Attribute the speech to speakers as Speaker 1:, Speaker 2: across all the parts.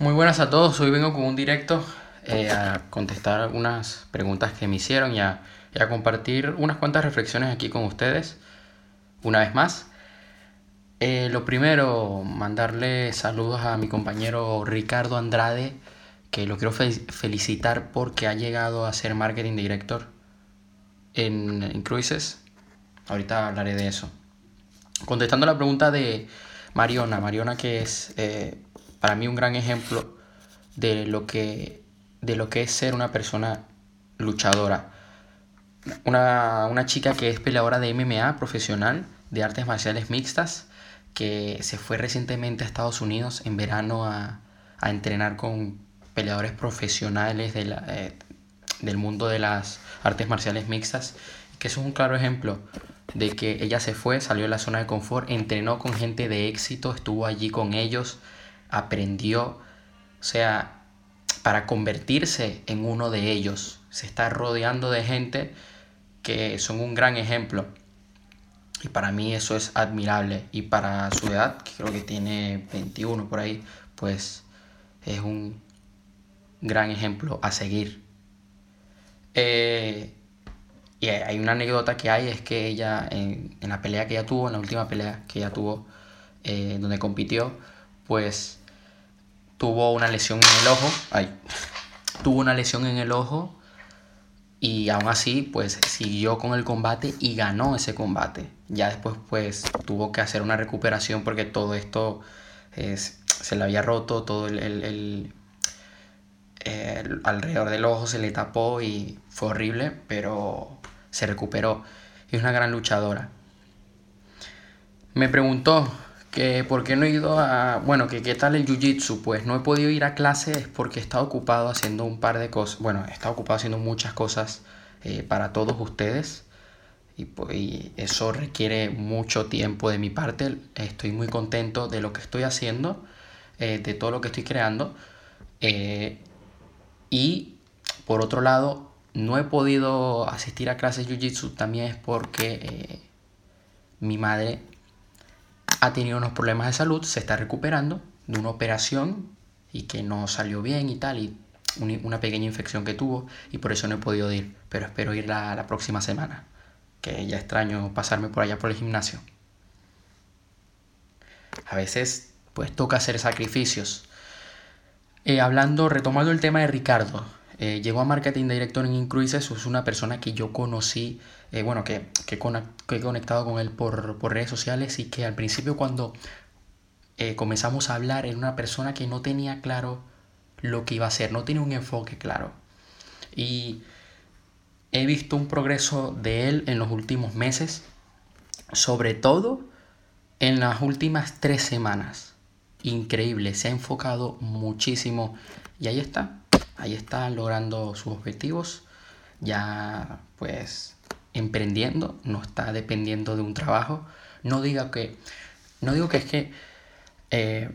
Speaker 1: Muy buenas a todos, hoy vengo con un directo eh, a contestar algunas preguntas que me hicieron y a, a, compartir unas cuantas reflexiones aquí con ustedes una vez más. Eh, lo primero, mandarle saludos a mi compañero Ricardo Andrade, que lo quiero felicitar porque ha llegado a ser marketing director en, en Cruises. Ahorita hablaré de eso. Contestando la pregunta de Mariona, Mariona que es eh, para mí un gran ejemplo de lo que, de lo que es ser una persona luchadora. Una, una chica que es peleadora de MMA profesional, de artes marciales mixtas, que se fue recientemente a Estados Unidos en verano a, a entrenar con peleadores profesionales de la, eh, del mundo de las artes marciales mixtas, que es un claro ejemplo de que ella se fue, salió de la zona de confort, entrenó con gente de éxito, estuvo allí con ellos, aprendió, o sea, para convertirse en uno de ellos. Se está rodeando de gente que son un gran ejemplo. Y para mí eso es admirable. Y para su edad, que creo que tiene 21 por ahí, pues es un gran ejemplo a seguir. Eh, y hay una anécdota que hay, es que ella, en, la pelea que ella tuvo, en la última pelea que ella tuvo, eh, donde compitió, pues tuvo una lesión en el ojo, ay, tuvo una lesión en el ojo y aún así pues siguió con el combate y ganó ese combate. Ya después pues tuvo que hacer una recuperación porque todo esto se le había roto, todo el, el, el, alrededor del ojo se le tapó y fue horrible, pero se recuperó. Es una gran luchadora. Me preguntó por qué no he ido a... Bueno, que qué tal el Jiu-Jitsu. Pues no he podido ir a clases porque he estado ocupado haciendo un par de cosas. Bueno, he estado ocupado haciendo muchas cosas eh, para todos ustedes. Y, pues, eso requiere mucho tiempo de mi parte. Estoy muy contento de lo que estoy haciendo, eh, de todo lo que estoy creando. Eh, y por otro lado, no he podido asistir a clases Jiu-Jitsu también es porque mi madre ha tenido unos problemas de salud, se está recuperando de una operación y que no salió bien y tal, y una pequeña infección que tuvo, y por eso no he podido ir, pero espero ir la, próxima semana, que ya extraño pasarme por allá por el gimnasio. A veces, pues toca hacer sacrificios. Eh, hablando, retomando el tema de Ricardo, eh, llegó a Marketing Director en Incruises, es una persona que yo conocí, eh, bueno, que, que, he conectado con él por, por, redes sociales y que al principio cuando eh, comenzamos a hablar era una persona que no tenía claro lo que iba a hacer, no tenía un enfoque claro. Y he visto un progreso de él en los últimos meses, sobre todo en las últimas tres semanas. Increíble, se ha enfocado muchísimo y ahí está, ahí está logrando sus objetivos, ya pues emprendiendo, no está dependiendo de un trabajo. No diga que, no digo que es que eh,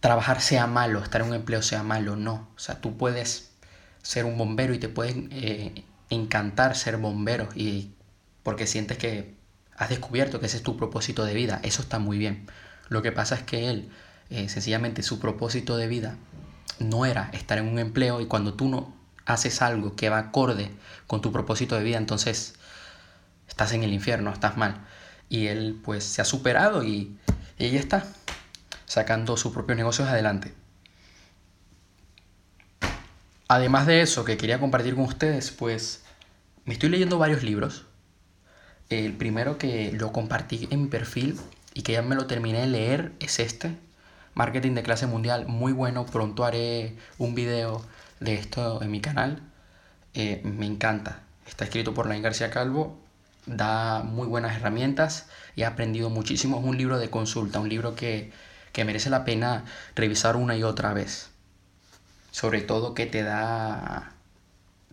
Speaker 1: trabajar sea malo, estar en un empleo sea malo, no. O sea, tú puedes ser un bombero y te pueden eh, encantar ser bombero y porque sientes que has descubierto que ese es tu propósito de vida, eso está muy bien. Lo que pasa es que él, eh, sencillamente su propósito de vida no era estar en un empleo y cuando tú no haces algo que va acorde con tu propósito de vida, entonces estás en el infierno, estás mal. Y él pues se ha superado y, y ya está, sacando sus propios negocios adelante. Además de eso que quería compartir con ustedes, pues me estoy leyendo varios libros. El primero que lo compartí en mi perfil y que ya me lo terminé de leer es este, marketing de clase mundial, muy bueno. Pronto haré un video de esto en mi canal. Eh, me encanta. Está escrito por Lain García Calvo. Da muy buenas herramientas y he aprendido muchísimo. Es un libro de consulta, un libro que, que merece la pena revisar una y otra vez. Sobre todo que te da,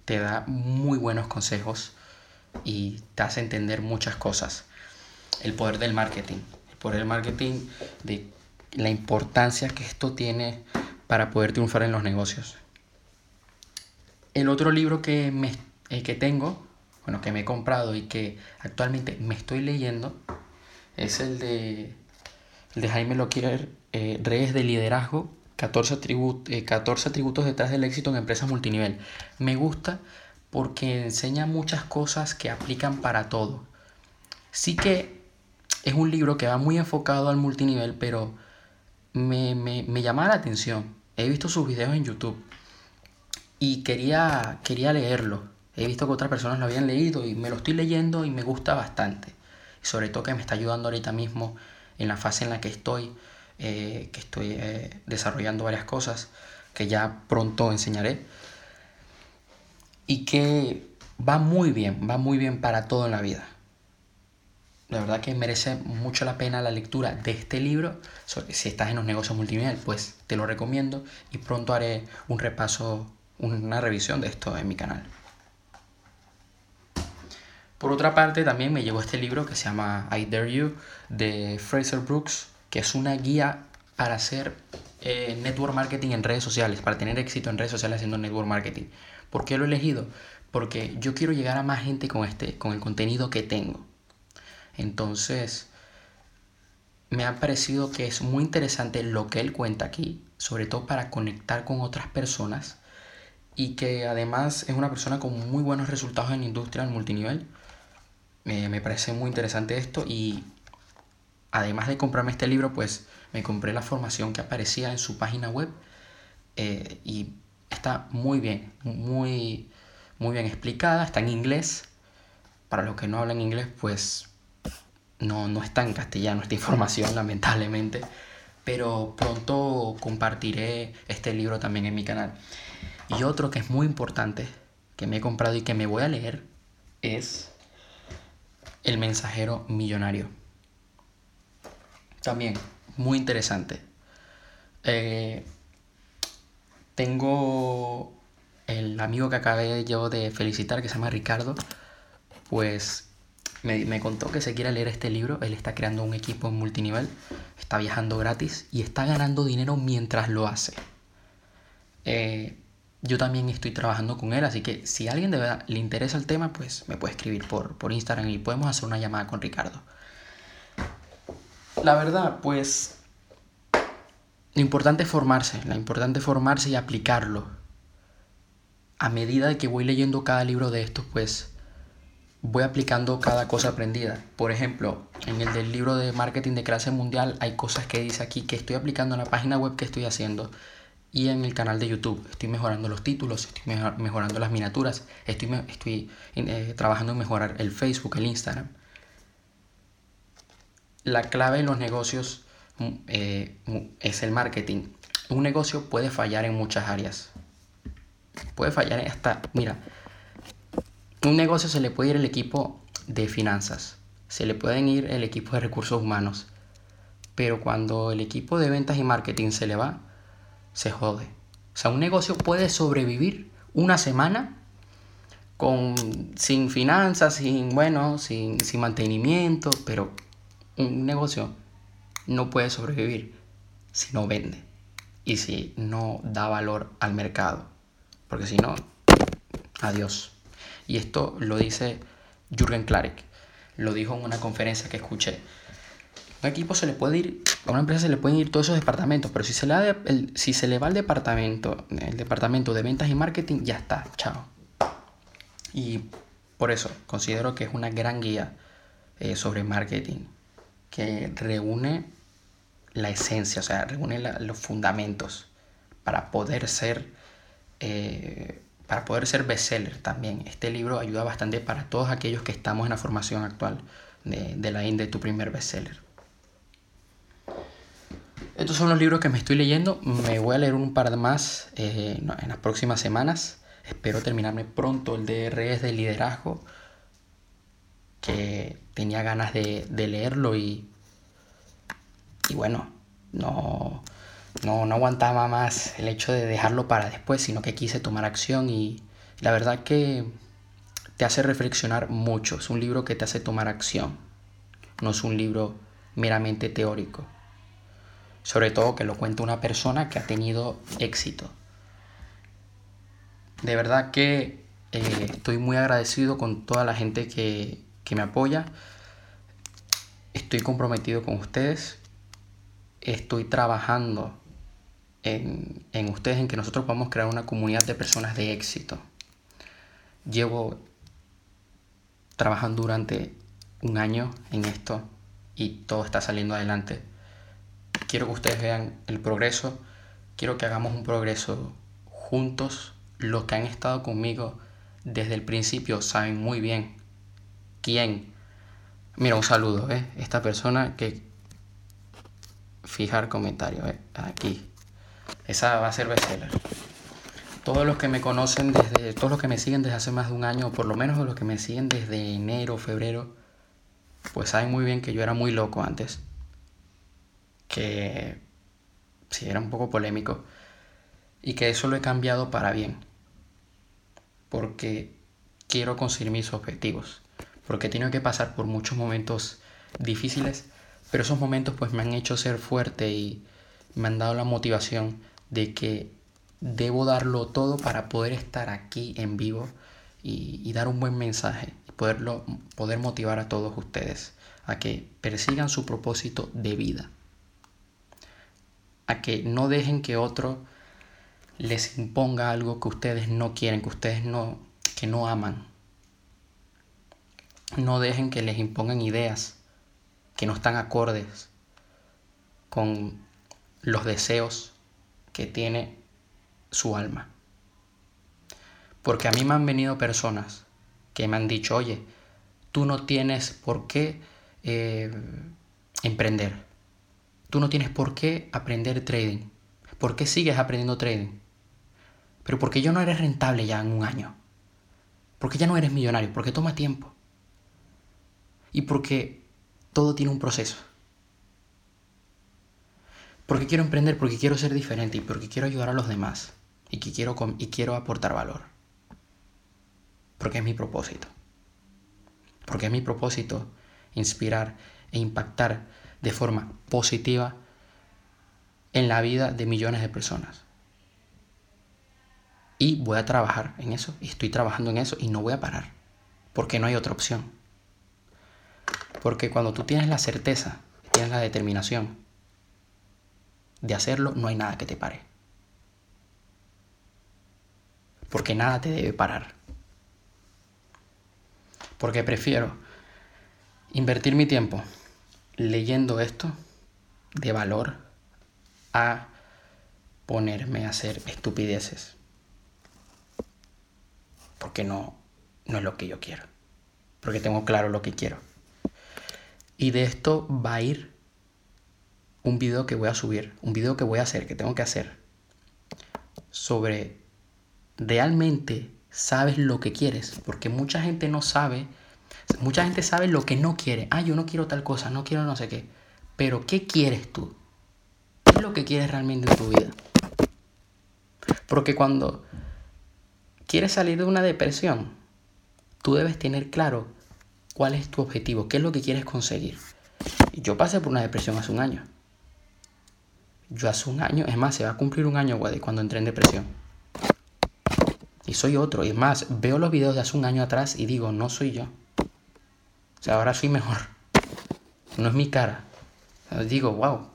Speaker 1: te da muy buenos consejos y te hace entender muchas cosas. El poder del marketing. El poder del marketing de la importancia que esto tiene para poder triunfar en los negocios. El otro libro que, me, eh, que tengo, bueno, que me he comprado y que actualmente me estoy leyendo, es el de, de Jaime Loquier, eh, de Liderazgo, 14, eh, atributos detrás del éxito en empresas multinivel. Me gusta porque enseña muchas cosas que aplican para todo. Sí que es un libro que va muy enfocado al multinivel, pero me, me, me llama la atención. He visto sus videos en YouTube y quería, quería leerlo. He visto que otras personas lo habían leído y me lo estoy leyendo y me gusta bastante. sobre todo que me está ayudando ahorita mismo en la fase en la que estoy, eh, que estoy eh, desarrollando varias cosas que ya pronto enseñaré. Y que va muy bien, va muy bien para todo en la vida. La verdad que merece mucho la pena la lectura de este libro. Si estás en los negocios multinivel, pues te lo recomiendo y pronto haré un repaso, una revisión de esto en mi canal. Por otra parte, también me llegó este libro que se llama I Dare You de Fraser Brooks, que es una guía para hacer eh, network marketing en redes sociales, para tener éxito en redes sociales haciendo network marketing. ¿Por qué lo he elegido? Porque yo quiero llegar a más gente con, este, con el contenido que tengo. Entonces, me ha parecido que es muy interesante lo que él cuenta aquí, sobre todo para conectar con otras personas y que además es una persona con muy buenos resultados en la industria en multinivel me parece muy interesante esto y además de comprarme este libro, pues me compré la formación que aparecía en su página web eh, y está muy bien, muy, muy bien explicada, está en inglés. Para los que no hablan inglés, pues no, no está en castellano esta información, lamentablemente. Pero pronto compartiré este libro también en mi canal. Y otro que es muy importante, que me he comprado y que me voy a leer, es el mensajero millonario. También, muy interesante. Eh, tengo el amigo que acabé yo de felicitar, que se llama Ricardo, pues me, contó que se quiere leer este libro. Él está creando un equipo en multinivel, está viajando gratis y está ganando dinero mientras lo hace. Eh, yo también estoy trabajando con él, así que si a alguien de verdad le interesa el tema, pues me puede escribir por, por Instagram y podemos hacer una llamada con Ricardo. La verdad, pues lo importante es formarse, lo importante es formarse y aplicarlo. A medida que voy leyendo cada libro de estos, pues voy aplicando cada cosa aprendida. Por ejemplo, en el del libro de marketing de clase mundial hay cosas que dice aquí que estoy aplicando en la página web que estoy haciendo y en el canal de YouTube. Estoy mejorando los títulos, estoy mejorando las miniaturas, estoy, estoy eh, trabajando en mejorar el Facebook, el Instagram. La clave en los negocios mm, eh, es el marketing. Un negocio puede fallar en muchas áreas. Puede fallar hasta, mira, un negocio se le puede ir el equipo de finanzas, se le pueden ir el equipo de recursos humanos, pero cuando el equipo de ventas y marketing se le va, se jode. O sea, un negocio puede sobrevivir una semana con, sin finanzas, sin, bueno, sin, sin mantenimiento, pero un negocio no puede sobrevivir si no vende y si no da valor al mercado. Porque si no, adiós. Y esto lo dice Jürgen Klarek. Lo dijo en una conferencia que escuché un equipo se le puede ir, a una empresa se le pueden ir todos esos departamentos, pero si se le, si se le va el departamento, el departamento de ventas y marketing, ya está, chao. Y por eso considero que es una gran guía eh, sobre marketing que reúne la esencia, o sea, reúne los fundamentos para poder ser eh, para poder ser bestseller también. Este libro ayuda bastante para todos aquellos que estamos en la formación actual de, de la INDE, tu primer bestseller. Estos son los libros que me estoy leyendo. Me voy a leer un par de más eh, en las próximas semanas. Espero terminarme pronto el DRS de liderazgo. Que tenía ganas de, leerlo y, y bueno, no, no, no aguantaba más el hecho de dejarlo para después, sino que quise tomar acción y la verdad que te hace reflexionar mucho. Es un libro que te hace tomar acción. No es un libro meramente teórico sobre todo que lo cuenta una persona que ha tenido éxito. De verdad que eh, estoy muy agradecido con toda la gente que, que me apoya. Estoy comprometido con ustedes. Estoy trabajando en, en ustedes, en que nosotros podamos crear una comunidad de personas de éxito. Llevo trabajando durante un año en esto y todo está saliendo adelante. Quiero que ustedes vean el progreso, quiero que hagamos un progreso juntos. Los que han estado conmigo desde el principio saben muy bien quién. Mira, un saludo, ¿eh? Esta persona que... Fijar comentario, ¿eh? Aquí. Esa va a ser bestseller. Todos los que me conocen desde, todos los que me siguen desde hace más de un año, por lo menos los que me siguen desde enero, febrero, pues saben muy bien que yo era muy loco antes. Que sí, era un poco polémico. Y que eso lo he cambiado para bien. Porque quiero conseguir mis objetivos. Porque he tenido que pasar por muchos momentos difíciles. Pero esos momentos pues me han hecho ser fuerte y me han dado la motivación de que debo darlo todo para poder estar aquí en vivo y, y dar un buen mensaje poderlo, poder motivar a todos ustedes a que persigan su propósito de vida, a que no dejen que otro les imponga algo que ustedes no quieren, que ustedes no, que no aman. No dejen que les impongan ideas que no están acordes con los deseos que tiene su alma. Porque a mí me han venido personas que me han dicho, oye, tú no tienes por qué eh, emprender. Tú no tienes por qué aprender trading. ¿Por qué sigues aprendiendo trading? Pero porque yo no eres rentable ya en un año. Porque ya no eres millonario. Porque toma tiempo. Y porque todo tiene un proceso. Porque quiero emprender, porque quiero ser diferente y porque quiero ayudar a los demás. Y, que quiero, y quiero aportar valor. Porque es mi propósito. Porque es mi propósito inspirar e impactar de forma positiva en la vida de millones de personas. Y voy a trabajar en eso, y estoy trabajando en eso, y no voy a parar, porque no hay otra opción. Porque cuando tú tienes la certeza, tienes la determinación de hacerlo, no hay nada que te pare. Porque nada te debe parar. Porque prefiero invertir mi tiempo leyendo esto de valor a ponerme a hacer estupideces. Porque no, no es lo que yo quiero. Porque tengo claro lo que quiero. Y de esto va a ir un video que voy a subir, un video que voy a hacer, que tengo que hacer, sobre realmente sabes lo que quieres, porque mucha gente no sabe, mucha gente sabe lo que no quiere. Ah, yo no quiero tal cosa, no quiero no sé qué. Pero ¿qué quieres tú? ¿Qué es lo que quieres realmente en tu vida? Porque cuando quieres salir de una depresión, tú debes tener claro cuál es tu objetivo, qué es lo que quieres conseguir. Yo pasé por una depresión hace un año. Yo hace un año, es más, se va a cumplir un año, cuando entré en depresión. Y soy otro. Y es más, veo los videos de hace un año atrás y digo, no soy yo. O sea, ahora soy mejor. No es mi cara. digo, wow.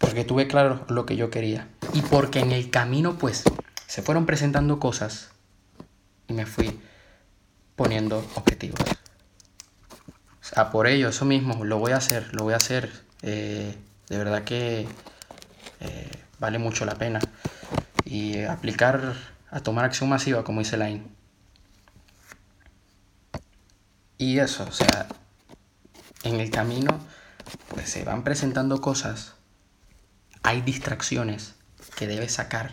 Speaker 1: Porque tuve claro lo que yo quería. Y porque en el camino, pues, se fueron presentando cosas. Y me fui poniendo objetivos. O sea, por ello, eso mismo, lo voy a hacer, lo voy a hacer. Eh, de verdad que eh, vale mucho la pena y aplicar a tomar acción masiva, como dice Line. Y eso, o sea, en el camino, pues se van presentando cosas, hay distracciones que debes sacar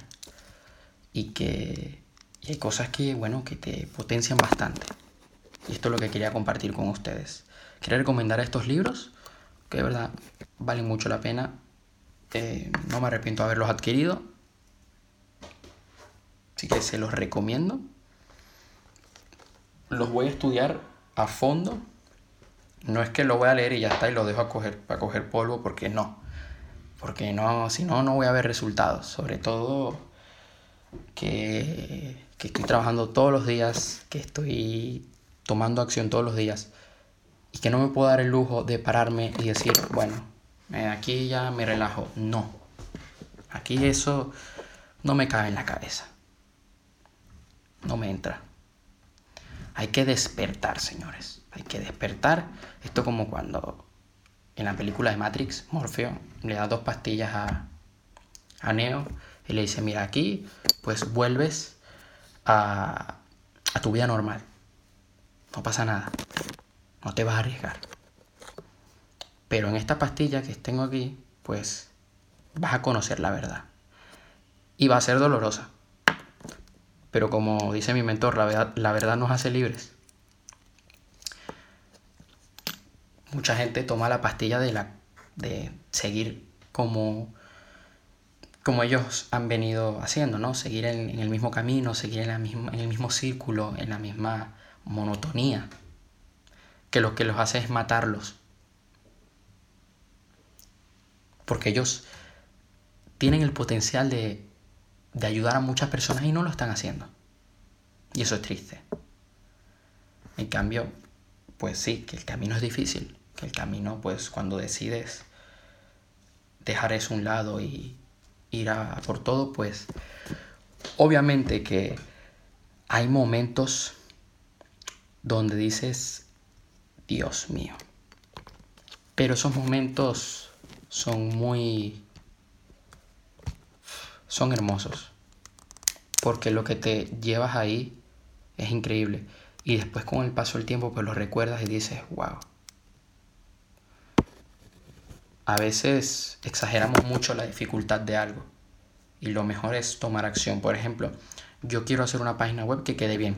Speaker 1: y que y hay cosas que, bueno, que te potencian bastante. Y esto es lo que quería compartir con ustedes. Quería recomendar estos libros, que de verdad valen mucho la pena. Eh, no me arrepiento de haberlos adquirido. Así que se los recomiendo. Los voy a estudiar a fondo. No es que lo voy a leer y ya está y lo dejo a coger, para coger polvo, porque no. Porque no, si no, no voy a ver resultados. Sobre todo que, que estoy trabajando todos los días, que estoy tomando acción todos los días y que no me puedo dar el lujo de pararme y decir, bueno, aquí ya me relajo. No, Aquí eso no me cabe en la cabeza. No me entra. Hay que despertar, señores. Hay que despertar. Esto como cuando en la película de Matrix, Morfeo le da dos pastillas a, Neo y le dice, mira, aquí pues vuelves a, a tu vida normal. No pasa nada. No te vas a arriesgar. Pero en esta pastilla que tengo aquí, pues vas a conocer la verdad. Y va a ser dolorosa. Pero como dice mi mentor, la verdad, la verdad nos hace libres. Mucha gente toma la pastilla de, la, de seguir como, como ellos han venido haciendo, ¿no? Seguir en, el mismo camino, seguir en, la misma, en el mismo círculo, en la misma monotonía, que lo que los hace es matarlos. Porque ellos tienen el potencial de de ayudar a muchas personas y no lo están haciendo. Y eso es triste. En cambio, pues sí, que el camino es difícil, que el camino, pues cuando decides dejar eso a un lado y ir a por todo, pues obviamente que hay momentos donde dices, Dios mío. Pero esos momentos son muy son hermosos. Porque lo que te llevas ahí es increíble. Y después con el paso del tiempo pues lo recuerdas y dices, wow. A veces exageramos mucho la dificultad de algo. Y lo mejor es tomar acción. Por ejemplo, yo quiero hacer una página web que quede bien.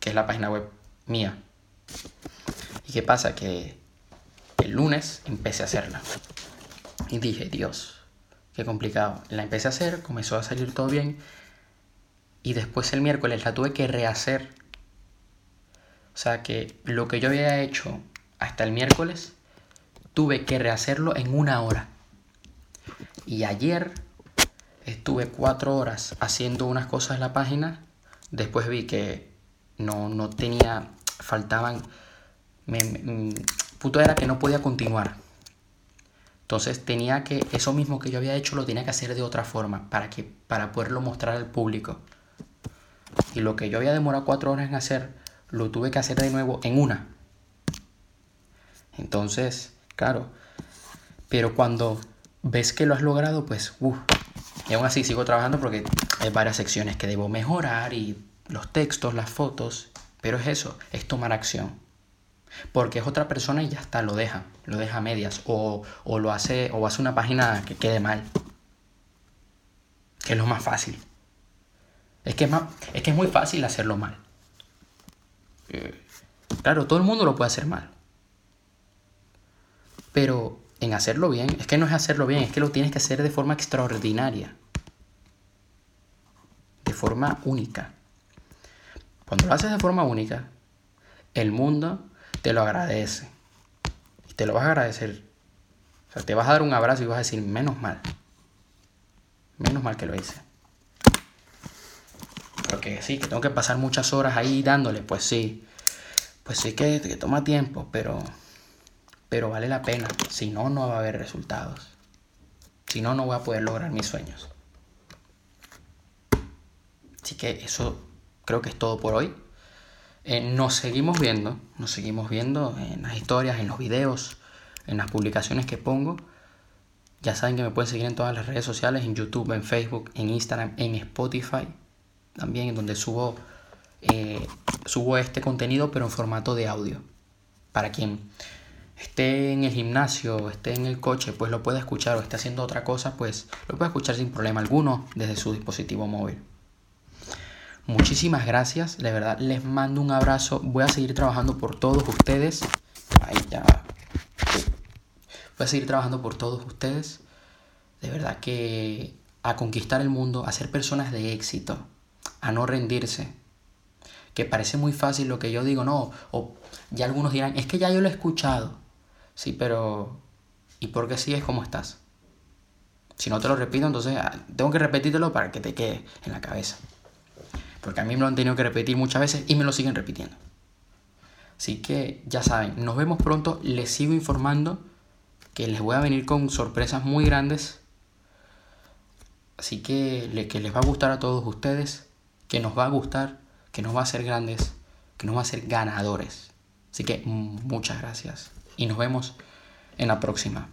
Speaker 1: Que es la página web mía. ¿Y qué pasa? Que el lunes empecé a hacerla. Y dije, Dios, Qué complicado. La empecé a hacer, comenzó a salir todo bien. Y después el miércoles la tuve que rehacer. O sea que lo que yo había hecho hasta el miércoles, tuve que rehacerlo en una hora. Y ayer estuve cuatro horas haciendo unas cosas en la página. Después vi que no, no tenía, faltaban... Mm, puto era que no podía continuar. Entonces tenía que, eso mismo que yo había hecho lo tenía que hacer de otra forma para, que, para poderlo mostrar al público. Y lo que yo había demorado cuatro horas en hacer, lo tuve que hacer de nuevo en una. Entonces, claro, pero cuando ves que lo has logrado, pues, uff. Y aún así sigo trabajando porque hay varias secciones que debo mejorar y los textos, las fotos. Pero es eso, es tomar acción. Porque es otra persona y ya está, lo deja, lo deja a medias. O, lo hace, o hace una página que quede mal. Que es lo más fácil. Es que es, más, es que es muy fácil hacerlo mal. Eh, claro, todo el mundo lo puede hacer mal. Pero en hacerlo bien, es que no es hacerlo bien, es que lo tienes que hacer de forma extraordinaria. De forma única. Cuando lo haces de forma única, el mundo te lo agradece. Y te lo vas a agradecer. O sea, te vas a dar un abrazo y vas a decir, menos mal. Menos mal que lo hice. Porque sí, que tengo que pasar muchas horas ahí dándole, pues sí. Pues sí que, toma tiempo, pero, pero vale la pena. Si no, no va a haber resultados. Si no, no voy a poder lograr mis sueños. Así que eso creo que es todo por hoy. Eh, nos seguimos viendo, nos seguimos viendo en las historias, en los videos, en las publicaciones que pongo. Ya saben que me pueden seguir en todas las redes sociales, en YouTube, en Facebook, en Instagram, en Spotify, también donde subo, eh, subo este contenido pero en formato de audio. Para quien esté en el gimnasio, esté en el coche, pues lo pueda escuchar o esté haciendo otra cosa, pues lo puede escuchar sin problema alguno desde su dispositivo móvil. Muchísimas gracias, de verdad les mando un abrazo. Voy a seguir trabajando por todos ustedes. Ahí ya. Voy a seguir trabajando por todos ustedes. De verdad que a conquistar el mundo, a ser personas de éxito, a no rendirse. Que parece muy fácil lo que yo digo, no. O ya algunos dirán, es que ya yo lo he escuchado. Sí, pero ¿y por qué sigues como estás? Si no te lo repito, entonces ah, tengo que repetírtelo para que te quede en la cabeza. Porque a mí me lo han tenido que repetir muchas veces y me lo siguen repitiendo. Así que ya saben, nos vemos pronto. Les sigo informando que les voy a venir con sorpresas muy grandes Así que, que les va a gustar a todos ustedes, que nos va a gustar, que nos va a hacer grandes, que nos va a hacer ganadores. Así que muchas gracias y nos vemos en la próxima.